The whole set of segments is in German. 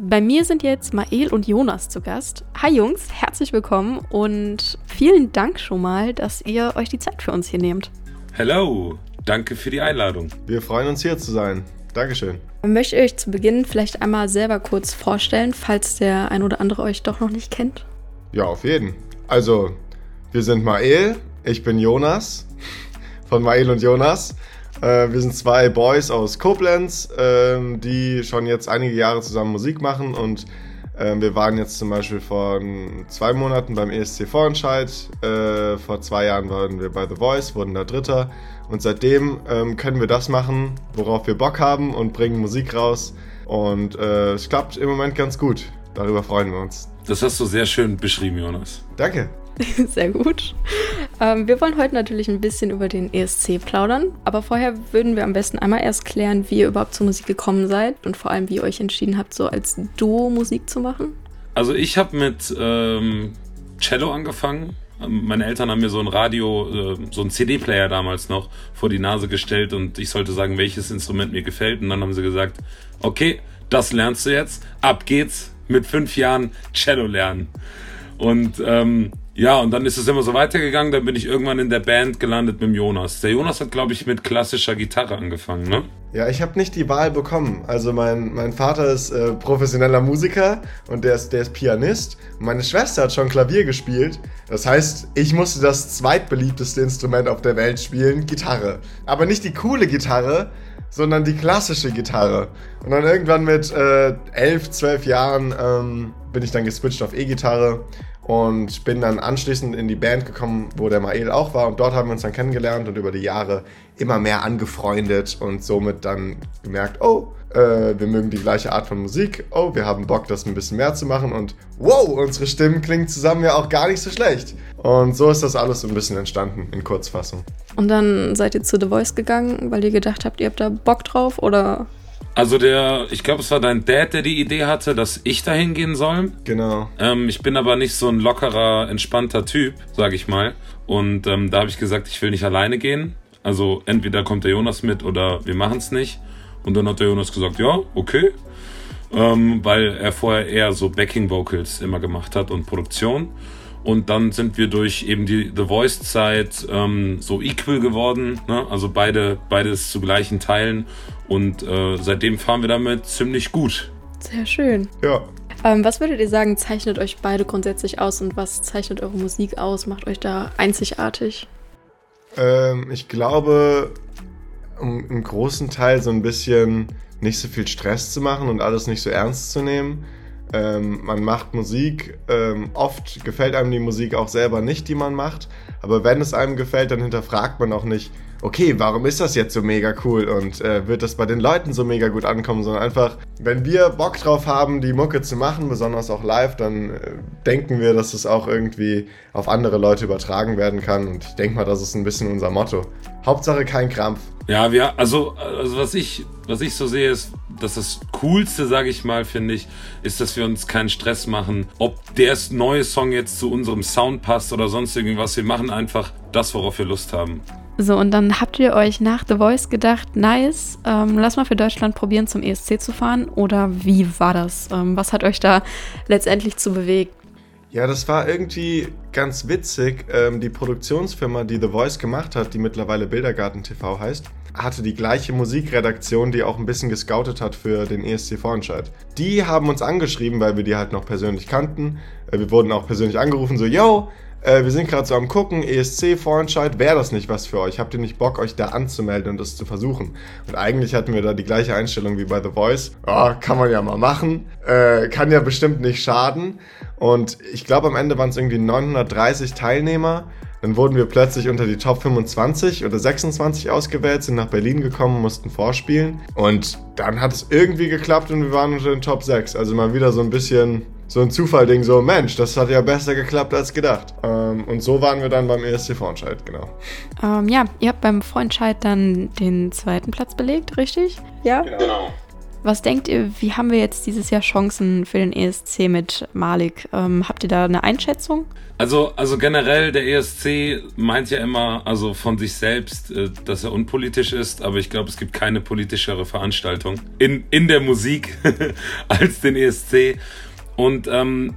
Bei mir sind jetzt Mael und Jonas zu Gast. Hi Jungs, herzlich willkommen und vielen Dank schon mal, dass ihr euch die Zeit für uns hier nehmt. Hello, danke für die Einladung. Wir freuen uns hier zu sein. Dankeschön. Möchte ich euch zu Beginn vielleicht einmal selber kurz vorstellen, falls der ein oder andere euch doch noch nicht kennt? Ja, auf jeden. Also, wir sind Mael, ich bin Jonas von Mael und Jonas. Äh, wir sind zwei Boys aus Koblenz, äh, die schon jetzt einige Jahre zusammen Musik machen und äh, wir waren jetzt zum Beispiel vor zwei Monaten beim ESC Vorentscheid. Äh, vor zwei Jahren waren wir bei The Voice, wurden da Dritter und seitdem ähm, können wir das machen, worauf wir Bock haben und bringen Musik raus und äh, es klappt im Moment ganz gut. Darüber freuen wir uns. Das hast du sehr schön beschrieben, Jonas. Danke. Sehr gut. Ähm, wir wollen heute natürlich ein bisschen über den ESC plaudern, aber vorher würden wir am besten einmal erst klären, wie ihr überhaupt zur Musik gekommen seid und vor allem, wie ihr euch entschieden habt, so als Duo Musik zu machen. Also ich habe mit ähm, Cello angefangen. Meine Eltern haben mir so ein Radio, äh, so ein CD-Player damals noch vor die Nase gestellt und ich sollte sagen, welches Instrument mir gefällt. Und dann haben sie gesagt, okay, das lernst du jetzt. Ab geht's mit fünf Jahren Cello lernen. Und ähm, ja, und dann ist es immer so weitergegangen. Dann bin ich irgendwann in der Band gelandet mit dem Jonas. Der Jonas hat, glaube ich, mit klassischer Gitarre angefangen, ne? Ja, ich habe nicht die Wahl bekommen. Also mein, mein Vater ist äh, professioneller Musiker und der ist, der ist Pianist. meine Schwester hat schon Klavier gespielt. Das heißt, ich musste das zweitbeliebteste Instrument auf der Welt spielen, Gitarre. Aber nicht die coole Gitarre, sondern die klassische Gitarre. Und dann irgendwann mit äh, elf, zwölf Jahren ähm, bin ich dann geswitcht auf E-Gitarre und bin dann anschließend in die Band gekommen, wo der Mael auch war und dort haben wir uns dann kennengelernt und über die Jahre immer mehr angefreundet und somit dann gemerkt, oh, äh, wir mögen die gleiche Art von Musik, oh, wir haben Bock, das ein bisschen mehr zu machen und wow, unsere Stimmen klingen zusammen ja auch gar nicht so schlecht. Und so ist das alles so ein bisschen entstanden in Kurzfassung. Und dann seid ihr zu The Voice gegangen, weil ihr gedacht habt, ihr habt da Bock drauf oder also der, ich glaube, es war dein Dad, der die Idee hatte, dass ich da hingehen soll. Genau. Ähm, ich bin aber nicht so ein lockerer, entspannter Typ, sage ich mal. Und ähm, da habe ich gesagt, ich will nicht alleine gehen. Also entweder kommt der Jonas mit oder wir machen es nicht. Und dann hat der Jonas gesagt, ja, okay. Ähm, weil er vorher eher so Backing Vocals immer gemacht hat und Produktion. Und dann sind wir durch eben die The Voice-Zeit ähm, so equal geworden, ne? also beide, beides zu gleichen Teilen. Und äh, seitdem fahren wir damit ziemlich gut. Sehr schön. Ja. Ähm, was würdet ihr sagen, zeichnet euch beide grundsätzlich aus und was zeichnet eure Musik aus, macht euch da einzigartig? Ähm, ich glaube, um im großen Teil so ein bisschen nicht so viel Stress zu machen und alles nicht so ernst zu nehmen. Ähm, man macht Musik, ähm, oft gefällt einem die Musik auch selber nicht, die man macht, aber wenn es einem gefällt, dann hinterfragt man auch nicht, okay, warum ist das jetzt so mega cool und äh, wird das bei den Leuten so mega gut ankommen, sondern einfach, wenn wir Bock drauf haben, die Mucke zu machen, besonders auch live, dann äh, denken wir, dass es auch irgendwie auf andere Leute übertragen werden kann und ich denke mal, das ist ein bisschen unser Motto. Hauptsache kein Krampf. Ja, wir, also, also was ich, was ich so sehe, ist, dass das Coolste, sage ich mal, finde ich, ist, dass wir uns keinen Stress machen, ob der neue Song jetzt zu unserem Sound passt oder sonst irgendwas. Wir machen einfach das, worauf wir Lust haben. So, und dann habt ihr euch nach The Voice gedacht, nice, ähm, lass mal für Deutschland probieren, zum ESC zu fahren. Oder wie war das? Ähm, was hat euch da letztendlich zu bewegt? Ja, das war irgendwie ganz witzig. Ähm, die Produktionsfirma, die The Voice gemacht hat, die mittlerweile Bildergarten TV heißt, hatte die gleiche Musikredaktion, die auch ein bisschen gescoutet hat für den ESC-Vorentscheid. Die haben uns angeschrieben, weil wir die halt noch persönlich kannten. Äh, wir wurden auch persönlich angerufen, so, yo, äh, wir sind gerade so am gucken, ESC-Vorentscheid, wäre das nicht was für euch? Habt ihr nicht Bock, euch da anzumelden und das zu versuchen? Und eigentlich hatten wir da die gleiche Einstellung wie bei The Voice. Oh, kann man ja mal machen, äh, kann ja bestimmt nicht schaden. Und ich glaube, am Ende waren es irgendwie 930 Teilnehmer. Dann wurden wir plötzlich unter die Top 25 oder 26 ausgewählt, sind nach Berlin gekommen, mussten vorspielen. Und dann hat es irgendwie geklappt und wir waren unter den Top 6. Also mal wieder so ein bisschen so ein Zufallding, so Mensch, das hat ja besser geklappt als gedacht. Ähm, und so waren wir dann beim ESC-Vorentscheid, genau. Ähm, ja, ihr habt beim Vorentscheid dann den zweiten Platz belegt, richtig? Ja. Genau. Was denkt ihr, wie haben wir jetzt dieses Jahr Chancen für den ESC mit Malik? Ähm, habt ihr da eine Einschätzung? Also, also generell, der ESC meint ja immer, also von sich selbst, äh, dass er unpolitisch ist, aber ich glaube, es gibt keine politischere Veranstaltung in, in der Musik als den ESC. Und, ähm,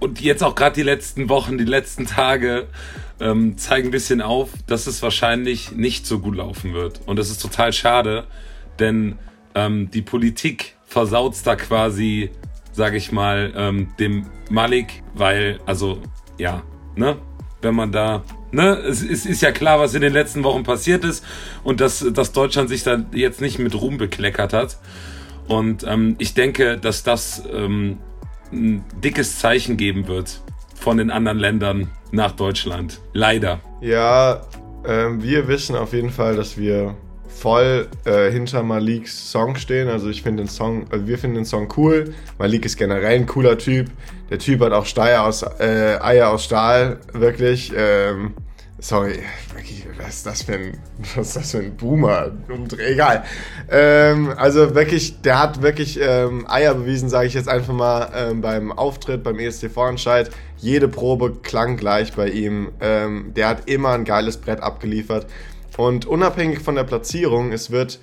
und jetzt auch gerade die letzten Wochen, die letzten Tage ähm, zeigen ein bisschen auf, dass es wahrscheinlich nicht so gut laufen wird. Und das ist total schade, denn ähm, die Politik versaut da quasi, sage ich mal, ähm, dem Malik, weil, also, ja, ne, wenn man da, ne, es, ist ja klar, was in den letzten Wochen passiert ist und dass, dass Deutschland sich da jetzt nicht mit Ruhm bekleckert hat. Und ähm, ich denke, dass das ähm, ein dickes Zeichen geben wird von den anderen Ländern nach Deutschland. Leider. Ja, äh, wir wissen auf jeden Fall, dass wir voll äh, hinter Maliks Song stehen. Also ich finde den Song, also wir finden den Song cool. Malik ist generell ein cooler Typ. Der Typ hat auch Steier aus, äh, Eier aus Stahl, wirklich. Ähm, sorry, was ist das für ein, was ist das für ein Boomer? Egal. Ähm, also wirklich, der hat wirklich ähm, Eier bewiesen, sage ich jetzt einfach mal, ähm, beim Auftritt, beim ESC-Vorentscheid. Jede Probe klang gleich bei ihm. Ähm, der hat immer ein geiles Brett abgeliefert. Und unabhängig von der Platzierung, es wird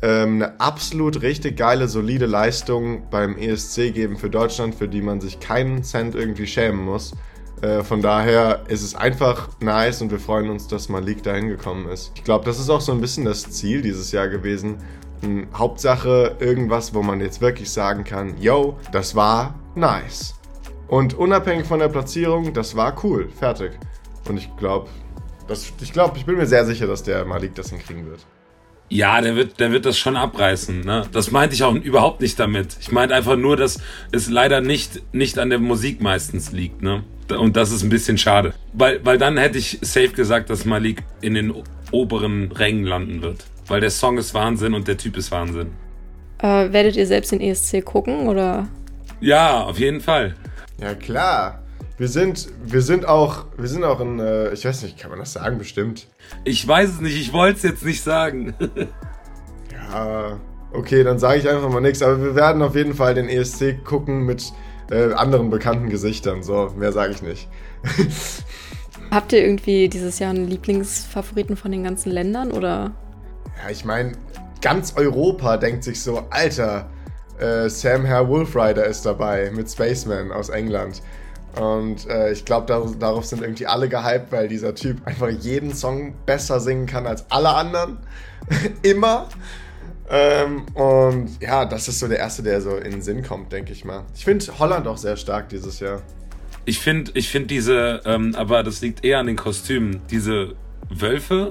ähm, eine absolut richtig geile, solide Leistung beim ESC geben für Deutschland, für die man sich keinen Cent irgendwie schämen muss. Äh, von daher ist es einfach nice und wir freuen uns, dass Malik da hingekommen ist. Ich glaube, das ist auch so ein bisschen das Ziel dieses Jahr gewesen. Hm, Hauptsache irgendwas, wo man jetzt wirklich sagen kann, yo, das war nice. Und unabhängig von der Platzierung, das war cool, fertig. Und ich glaube, ich glaube, ich bin mir sehr sicher, dass der Malik das hinkriegen wird. Ja, der wird, der wird das schon abreißen. Ne? Das meinte ich auch überhaupt nicht damit. Ich meinte einfach nur, dass es leider nicht, nicht an der Musik meistens liegt. Ne? Und das ist ein bisschen schade. Weil, weil dann hätte ich safe gesagt, dass Malik in den oberen Rängen landen wird. Weil der Song ist Wahnsinn und der Typ ist Wahnsinn. Äh, werdet ihr selbst den ESC gucken oder? Ja, auf jeden Fall. Ja, klar. Wir sind, wir sind auch, wir sind auch in, äh, ich weiß nicht, kann man das sagen, bestimmt? Ich weiß es nicht, ich wollte es jetzt nicht sagen. ja, okay, dann sage ich einfach mal nichts, aber wir werden auf jeden Fall den ESC gucken mit äh, anderen bekannten Gesichtern, so, mehr sage ich nicht. Habt ihr irgendwie dieses Jahr einen Lieblingsfavoriten von den ganzen Ländern oder? Ja, ich meine, ganz Europa denkt sich so, Alter, äh, Sam Herr Wolfrider ist dabei mit Spaceman aus England. Und äh, ich glaube, dar darauf sind irgendwie alle gehypt, weil dieser Typ einfach jeden Song besser singen kann als alle anderen. Immer. Ähm, und ja, das ist so der erste, der so in den Sinn kommt, denke ich mal. Ich finde Holland auch sehr stark dieses Jahr. Ich finde ich find diese, ähm, aber das liegt eher an den Kostümen, diese Wölfe,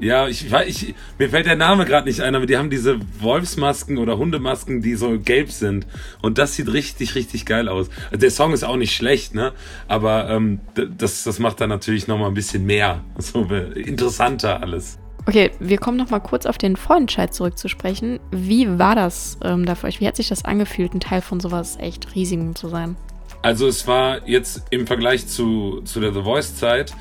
ja, ich, ich, mir fällt der Name gerade nicht ein, aber die haben diese Wolfsmasken oder Hundemasken, die so gelb sind. Und das sieht richtig, richtig geil aus. Also der Song ist auch nicht schlecht, ne? Aber ähm, das, das macht dann natürlich nochmal ein bisschen mehr. So interessanter alles. Okay, wir kommen nochmal kurz auf den Vorentscheid zurückzusprechen. Wie war das ähm, da für euch? Wie hat sich das angefühlt, ein Teil von sowas echt riesigem zu sein? Also es war jetzt im Vergleich zu, zu der The Voice-Zeit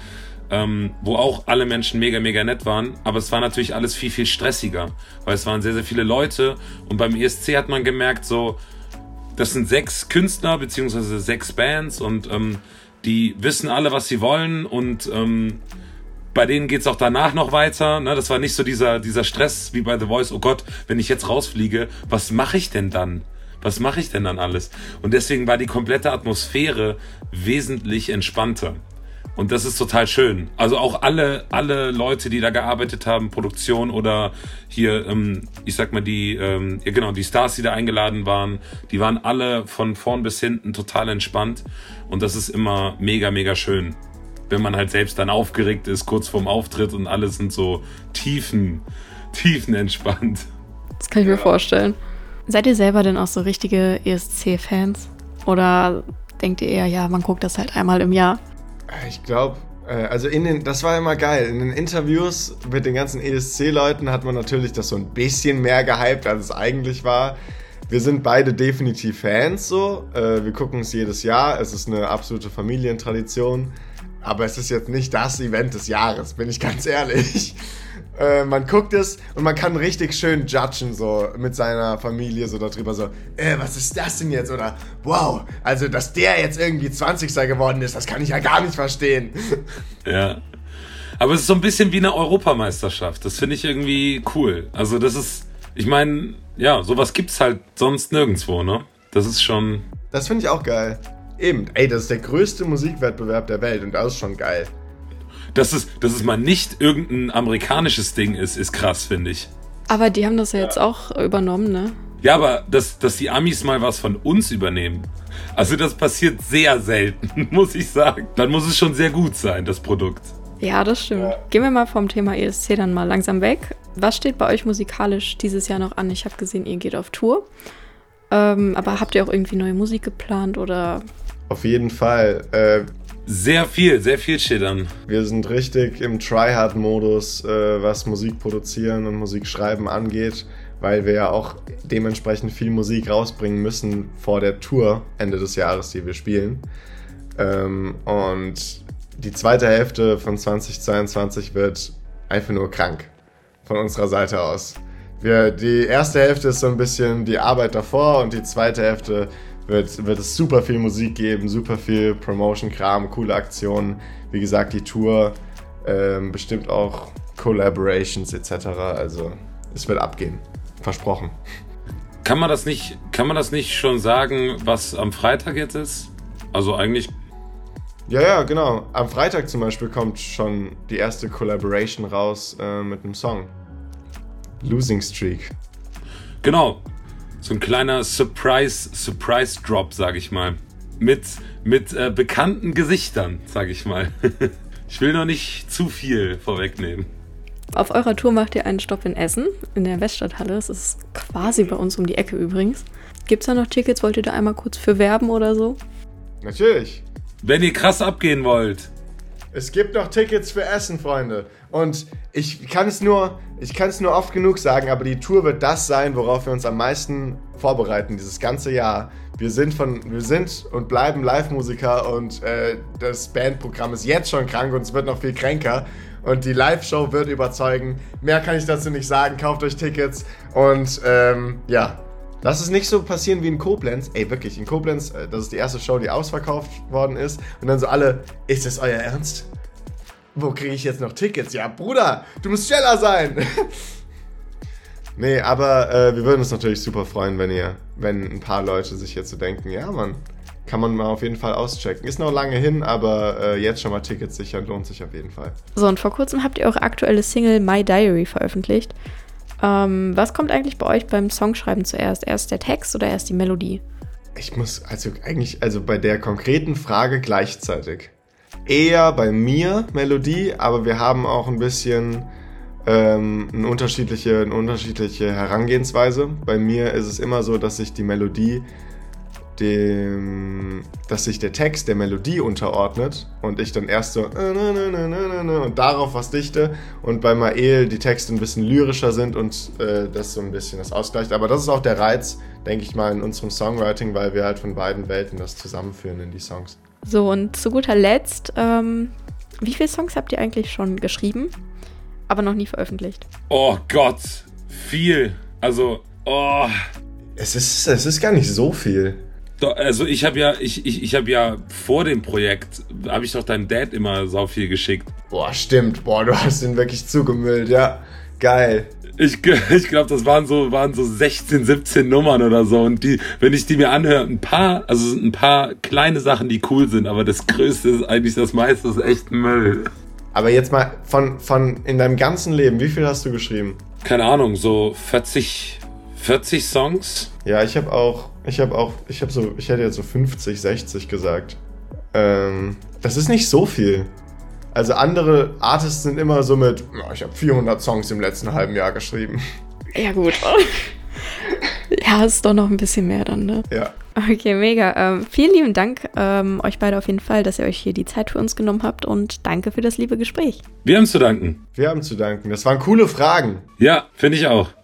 ähm, wo auch alle Menschen mega, mega nett waren. Aber es war natürlich alles viel, viel stressiger, weil es waren sehr, sehr viele Leute. Und beim ESC hat man gemerkt, so, das sind sechs Künstler beziehungsweise sechs Bands und ähm, die wissen alle, was sie wollen und ähm, bei denen geht's auch danach noch weiter. Ne? Das war nicht so dieser, dieser Stress wie bei The Voice, oh Gott, wenn ich jetzt rausfliege, was mache ich denn dann? Was mache ich denn dann alles? Und deswegen war die komplette Atmosphäre wesentlich entspannter. Und das ist total schön. Also auch alle, alle Leute, die da gearbeitet haben, Produktion oder hier, ähm, ich sag mal, die, ähm, ja genau, die Stars, die da eingeladen waren, die waren alle von vorn bis hinten total entspannt. Und das ist immer mega, mega schön. Wenn man halt selbst dann aufgeregt ist, kurz vorm Auftritt und alle sind so tiefen, tiefen entspannt. Das kann ich mir vorstellen. Seid ihr selber denn auch so richtige ESC-Fans? Oder denkt ihr eher, ja, man guckt das halt einmal im Jahr? Ich glaube, äh, also in den, das war immer geil. In den Interviews mit den ganzen ESC-Leuten hat man natürlich das so ein bisschen mehr gehypt, als es eigentlich war. Wir sind beide definitiv Fans so. Äh, wir gucken es jedes Jahr. Es ist eine absolute Familientradition. Aber es ist jetzt nicht das Event des Jahres, bin ich ganz ehrlich. Äh, man guckt es und man kann richtig schön judgen, so mit seiner Familie, so darüber, so, äh, was ist das denn jetzt? Oder, wow, also, dass der jetzt irgendwie 20. geworden ist, das kann ich ja gar nicht verstehen. Ja. Aber es ist so ein bisschen wie eine Europameisterschaft. Das finde ich irgendwie cool. Also, das ist, ich meine, ja, sowas gibt's halt sonst nirgendwo, ne? Das ist schon. Das finde ich auch geil. Eben, ey, das ist der größte Musikwettbewerb der Welt und das ist schon geil. Dass es, dass es mal nicht irgendein amerikanisches Ding ist, ist krass, finde ich. Aber die haben das ja jetzt auch übernommen, ne? Ja, aber dass, dass die Amis mal was von uns übernehmen. Also das passiert sehr selten, muss ich sagen. Dann muss es schon sehr gut sein, das Produkt. Ja, das stimmt. Gehen wir mal vom Thema ESC dann mal langsam weg. Was steht bei euch musikalisch dieses Jahr noch an? Ich habe gesehen, ihr geht auf Tour. Ähm, aber habt ihr auch irgendwie neue Musik geplant oder? Auf jeden Fall. Äh, Sehr viel, sehr viel an. wir sind richtig im Tryhard-Modus, äh, was Musik produzieren und Musik schreiben angeht, weil wir ja auch dementsprechend viel Musik rausbringen müssen vor der Tour Ende des Jahres, die wir spielen. Ähm, und die zweite Hälfte von 2022 wird einfach nur krank von unserer Seite aus. Wir, die erste Hälfte ist so ein bisschen die Arbeit davor und die zweite Hälfte wird, wird es super viel Musik geben, super viel Promotion-Kram, coole Aktionen. Wie gesagt, die Tour, ähm, bestimmt auch Collaborations etc. Also es wird abgehen. Versprochen. Kann man das nicht, kann man das nicht schon sagen, was am Freitag jetzt ist? Also eigentlich, Ja, ja, genau. Am Freitag zum Beispiel kommt schon die erste Collaboration raus äh, mit einem Song. Losing Streak. genau. So ein kleiner Surprise, Surprise Drop, sag ich mal. Mit, mit äh, bekannten Gesichtern, sag ich mal. ich will noch nicht zu viel vorwegnehmen. Auf eurer Tour macht ihr einen Stopp in Essen, in der Weststadthalle. Das ist quasi bei uns um die Ecke übrigens. Gibt's da noch Tickets? Wollt ihr da einmal kurz für werben oder so? Natürlich. Wenn ihr krass abgehen wollt, Es gibt noch Tickets für Essen, Freunde. Und ich kann es nur, ich kann es nur oft genug sagen, aber die Tour wird das sein, worauf wir uns am meisten vorbereiten dieses ganze Jahr. Wir sind von, wir sind und bleiben Live-Musiker und äh, das Bandprogramm ist jetzt schon krank und es wird noch viel kränker. Und die Live-Show wird überzeugen. Mehr kann ich dazu nicht sagen. Kauft euch Tickets und ähm, ja. Lass es nicht so passieren wie in Koblenz. Ey, wirklich, in Koblenz, äh, das ist die erste Show, die ausverkauft worden ist. Und dann so alle, ist das euer Ernst? Wo kriege ich jetzt noch Tickets? Ja, Bruder, du musst schneller sein. nee, aber äh, wir würden uns natürlich super freuen, wenn ihr, wenn ein paar Leute sich jetzt so denken, ja, Mann, kann man mal auf jeden Fall auschecken. Ist noch lange hin, aber äh, jetzt schon mal Tickets sichern lohnt sich auf jeden Fall. So, und vor kurzem habt ihr eure aktuelle Single My Diary veröffentlicht. Ähm, was kommt eigentlich bei euch beim Songschreiben zuerst? Erst der Text oder erst die Melodie? Ich muss also eigentlich, also bei der konkreten Frage gleichzeitig. Eher bei mir Melodie, aber wir haben auch ein bisschen ähm, eine, unterschiedliche, eine unterschiedliche Herangehensweise. Bei mir ist es immer so, dass sich die Melodie dem, dass sich der Text der Melodie unterordnet und ich dann erst so äh, und darauf was dichte und bei Mael die Texte ein bisschen lyrischer sind und äh, das so ein bisschen das ausgleicht. Aber das ist auch der Reiz, denke ich mal, in unserem Songwriting, weil wir halt von beiden Welten das zusammenführen in die Songs. So, und zu guter Letzt, ähm, wie viele Songs habt ihr eigentlich schon geschrieben, aber noch nie veröffentlicht? oh Gott, viel. Also, oh. Es ist, es ist gar nicht so viel. Doch, Also ich habe ja, ich, ich, ich habe ja vor dem Projekt, habe ich doch deinem Dad immer sau viel geschickt. Boah, stimmt. Boah, du hast ihn wirklich zugemüllt, ja. Geil. Ich, ich glaube, das waren so, waren so 16, 17 Nummern oder so. Und die, wenn ich die mir anhöre, ein paar, also ein paar kleine Sachen, die cool sind, aber das Größte ist eigentlich das meiste, ist echt Müll. Aber jetzt mal von, von in deinem ganzen Leben, wie viel hast du geschrieben? Keine Ahnung, so 40, 40 Songs. Ja, ich habe auch, ich habe auch, ich habe so, ich hätte jetzt so 50, 60 gesagt. Ähm, das ist nicht so viel. Also andere Artists sind immer so mit, "Ja, ich habe 400 Songs im letzten halben Jahr geschrieben. Ja, gut. ja, ist doch noch ein bisschen mehr dann, ne? Ja. Okay, mega. Ähm, vielen lieben Dank ähm, euch beide auf jeden Fall, dass ihr euch hier die Zeit für uns genommen habt und danke für das liebe Gespräch. Wir haben zu danken. Wir haben zu danken. Das waren coole Fragen. Ja, finde ich auch.